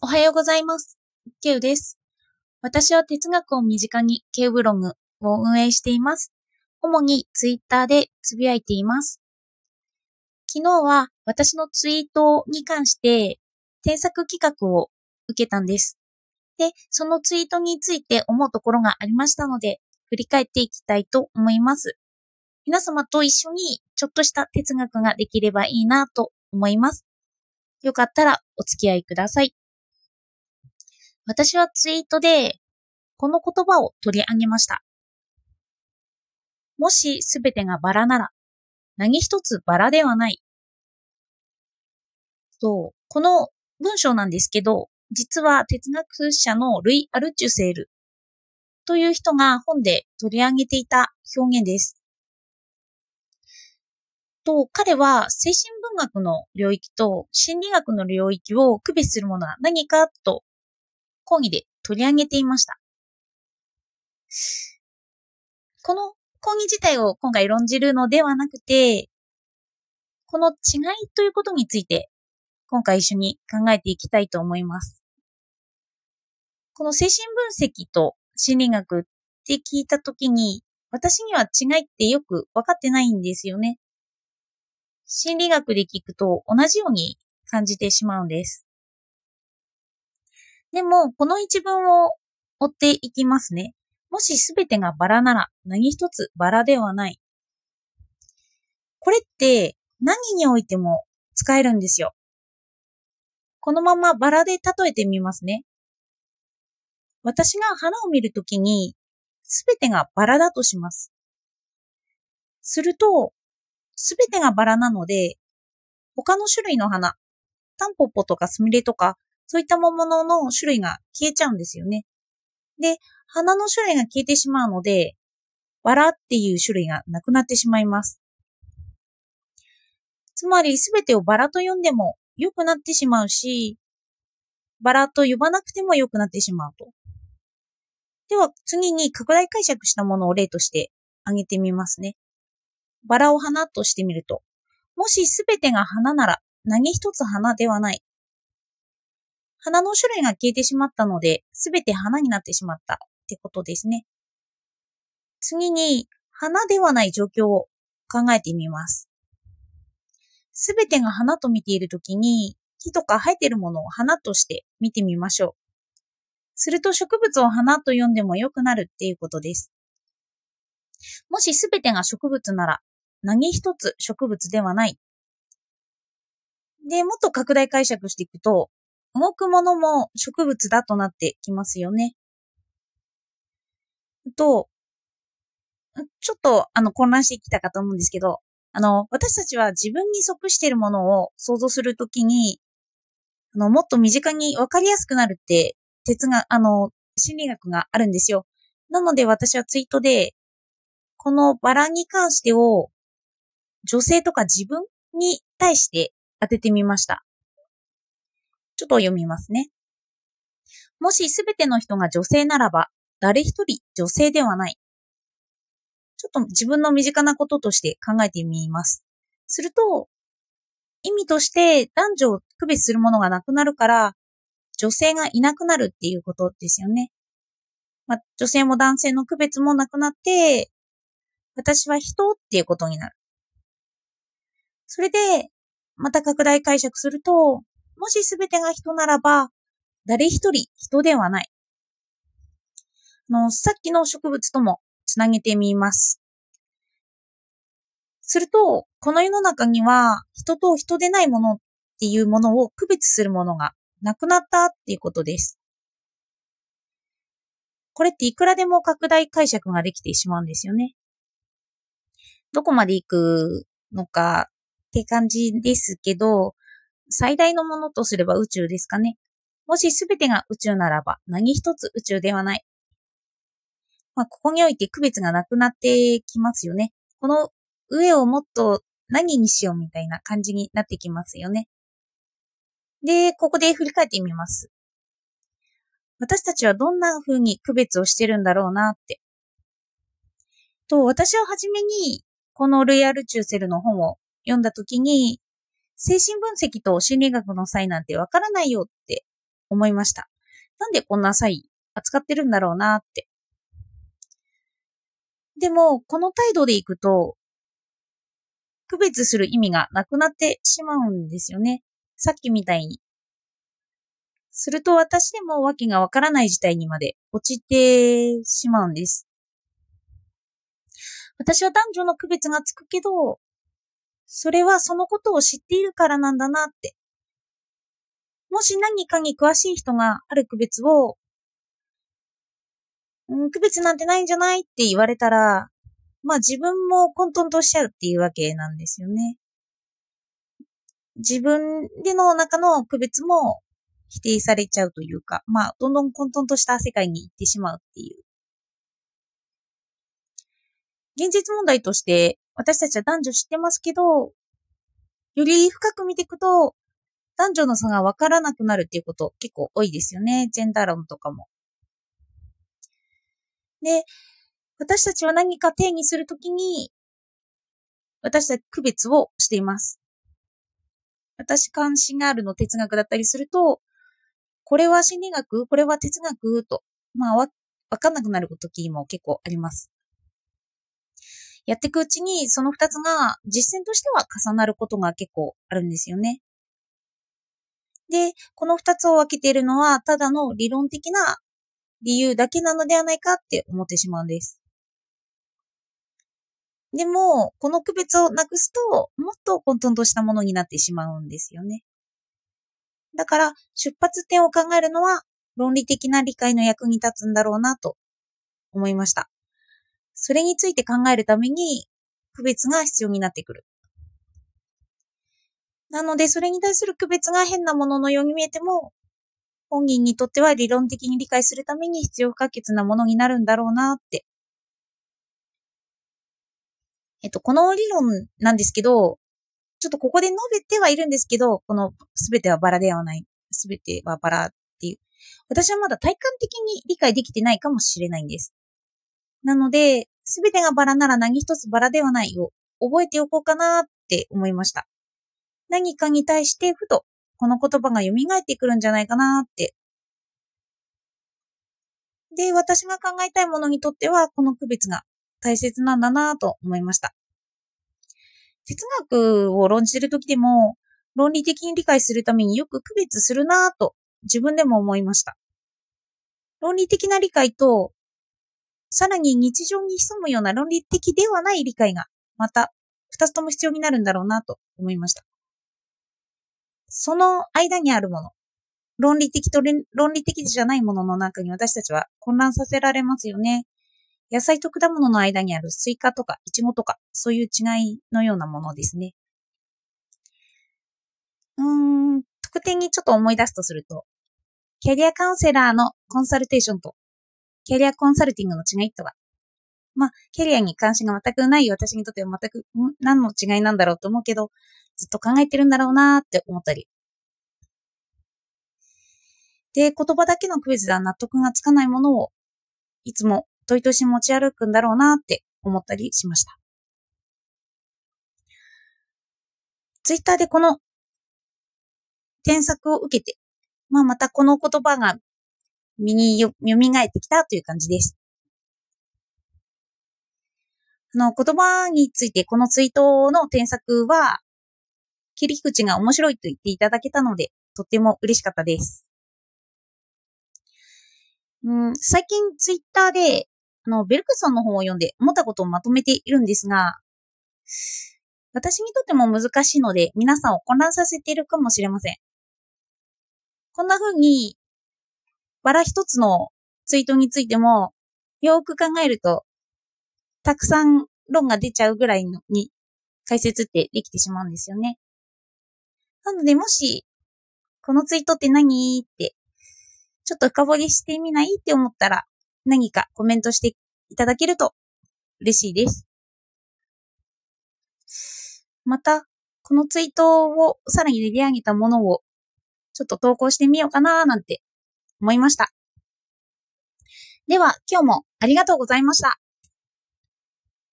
おはようございます。ケウです。私は哲学を身近にケウブログを運営しています。主にツイッターでつぶやいています。昨日は私のツイートに関して添削企画を受けたんです。で、そのツイートについて思うところがありましたので、振り返っていきたいと思います。皆様と一緒にちょっとした哲学ができればいいなと思います。よかったらお付き合いください。私はツイートでこの言葉を取り上げました。もしすべてがバラなら何一つバラではない。と、この文章なんですけど、実は哲学者のルイ・アルチュセールという人が本で取り上げていた表現です。と、彼は精神文学の領域と心理学の領域を区別するものは何かと講義で取り上げていました。この講義自体を今回論じるのではなくて、この違いということについて今回一緒に考えていきたいと思います。この精神分析と心理学って聞いたときに、私には違いってよく分かってないんですよね。心理学で聞くと同じように感じてしまうんです。でも、この一文を追っていきますね。もしすべてがバラなら何一つバラではない。これって何においても使えるんですよ。このままバラで例えてみますね。私が花を見るときにすべてがバラだとします。すると、すべてがバラなので、他の種類の花、タンポポとかスミレとか、そういったものの種類が消えちゃうんですよね。で、花の種類が消えてしまうので、バラっていう種類がなくなってしまいます。つまり、すべてをバラと呼んでも良くなってしまうし、バラと呼ばなくても良くなってしまうと。では、次に拡大解釈したものを例として挙げてみますね。バラを花としてみると、もしすべてが花なら何一つ花ではない。花の種類が消えてしまったので、すべて花になってしまったってことですね。次に、花ではない状況を考えてみます。すべてが花と見ているときに、木とか生えているものを花として見てみましょう。すると植物を花と呼んでも良くなるっていうことです。もしすべてが植物なら、何一つ植物ではない。で、もっと拡大解釈していくと、動くものも植物だとなってきますよね。と、ちょっとあの混乱してきたかと思うんですけど、あの、私たちは自分に属しているものを想像するときに、あの、もっと身近にわかりやすくなるって、哲学、あの、心理学があるんですよ。なので私はツイートで、このバラに関してを、女性とか自分に対して当ててみました。ちょっと読みますね。もしすべての人が女性ならば、誰一人女性ではない。ちょっと自分の身近なこととして考えてみます。すると、意味として男女を区別するものがなくなるから、女性がいなくなるっていうことですよね。まあ、女性も男性の区別もなくなって、私は人っていうことになる。それで、また拡大解釈すると、もしすべてが人ならば、誰一人人ではない。あの、さっきの植物ともつなげてみます。すると、この世の中には人と人でないものっていうものを区別するものがなくなったっていうことです。これっていくらでも拡大解釈ができてしまうんですよね。どこまで行くのかって感じですけど、最大のものとすれば宇宙ですかね。もしすべてが宇宙ならば何一つ宇宙ではない。まあ、ここにおいて区別がなくなってきますよね。この上をもっと何にしようみたいな感じになってきますよね。で、ここで振り返ってみます。私たちはどんな風に区別をしてるんだろうなって。と、私ははじめに、このルイアルチューセルの本を読んだときに、精神分析と心理学の際なんてわからないよって思いました。なんでこんな際扱ってるんだろうなって。でも、この態度でいくと、区別する意味がなくなってしまうんですよね。さっきみたいに。すると私でも訳がわからない事態にまで落ちてしまうんです。私は男女の区別がつくけど、それはそのことを知っているからなんだなって。もし何かに詳しい人がある区別を、うん、区別なんてないんじゃないって言われたら、まあ自分も混沌としちゃうっていうわけなんですよね。自分での中の区別も否定されちゃうというか、まあどんどん混沌とした世界に行ってしまうっていう。現実問題として私たちは男女知ってますけど、より深く見ていくと、男女の差が分からなくなるっていうこと結構多いですよね。ジェンダー論とかも。で、私たちは何か定義するときに、私たち区別をしています。私関心があるの哲学だったりすると、これは心理学これは哲学と、まあわ、わかんなくなる時も結構あります。やっていくうちに、その二つが実践としては重なることが結構あるんですよね。で、この二つを分けているのは、ただの理論的な理由だけなのではないかって思ってしまうんです。でも、この区別をなくすと、もっと混沌としたものになってしまうんですよね。だから、出発点を考えるのは、論理的な理解の役に立つんだろうなと思いました。それについて考えるために、区別が必要になってくる。なので、それに対する区別が変なもののように見えても、本人にとっては理論的に理解するために必要不可欠なものになるんだろうなって。えっと、この理論なんですけど、ちょっとここで述べてはいるんですけど、このすべてはバラではない。すべてはバラっていう。私はまだ体感的に理解できてないかもしれないんです。なので、すべてがバラなら何一つバラではないを覚えておこうかなって思いました。何かに対してふとこの言葉が蘇ってくるんじゃないかなって。で、私が考えたいものにとってはこの区別が大切なんだなと思いました。哲学を論じてる時でも論理的に理解するためによく区別するなと自分でも思いました。論理的な理解とさらに日常に潜むような論理的ではない理解が、また、二つとも必要になるんだろうなと思いました。その間にあるもの、論理的と論理的じゃないものの中に私たちは混乱させられますよね。野菜と果物の間にあるスイカとかイチゴとか、そういう違いのようなものですね。うーん、特典にちょっと思い出すとすると、キャリアカウンセラーのコンサルテーションとキャリアコンサルティングの違いとは？まあ、キャリアに関心が全くない私にとっては全く、何の違いなんだろうと思うけど、ずっと考えてるんだろうなーって思ったり。で、言葉だけのクイズでは納得がつかないものを、いつも問いとし持ち歩くんだろうなって思ったりしました。ツイッターでこの添削を受けて、まあまたこの言葉が身によ、蘇ってきたという感じです。あの、言葉についてこのツイートの添削は、切り口が面白いと言っていただけたので、とっても嬉しかったです。うん、最近ツイッターで、あの、ベルクソンの本を読んで思ったことをまとめているんですが、私にとっても難しいので、皆さんを混乱させているかもしれません。こんな風に、バラ一つのツイートについても、よく考えると、たくさん論が出ちゃうぐらいのに解説ってできてしまうんですよね。なので、もし、このツイートって何？って、ちょっと深掘りしてみない？って思ったら、何かコメントしていただけると嬉しいです。また、このツイートをさらに練り上げたものをちょっと投稿してみようかななんて思いました。では、今日もありがとうございました。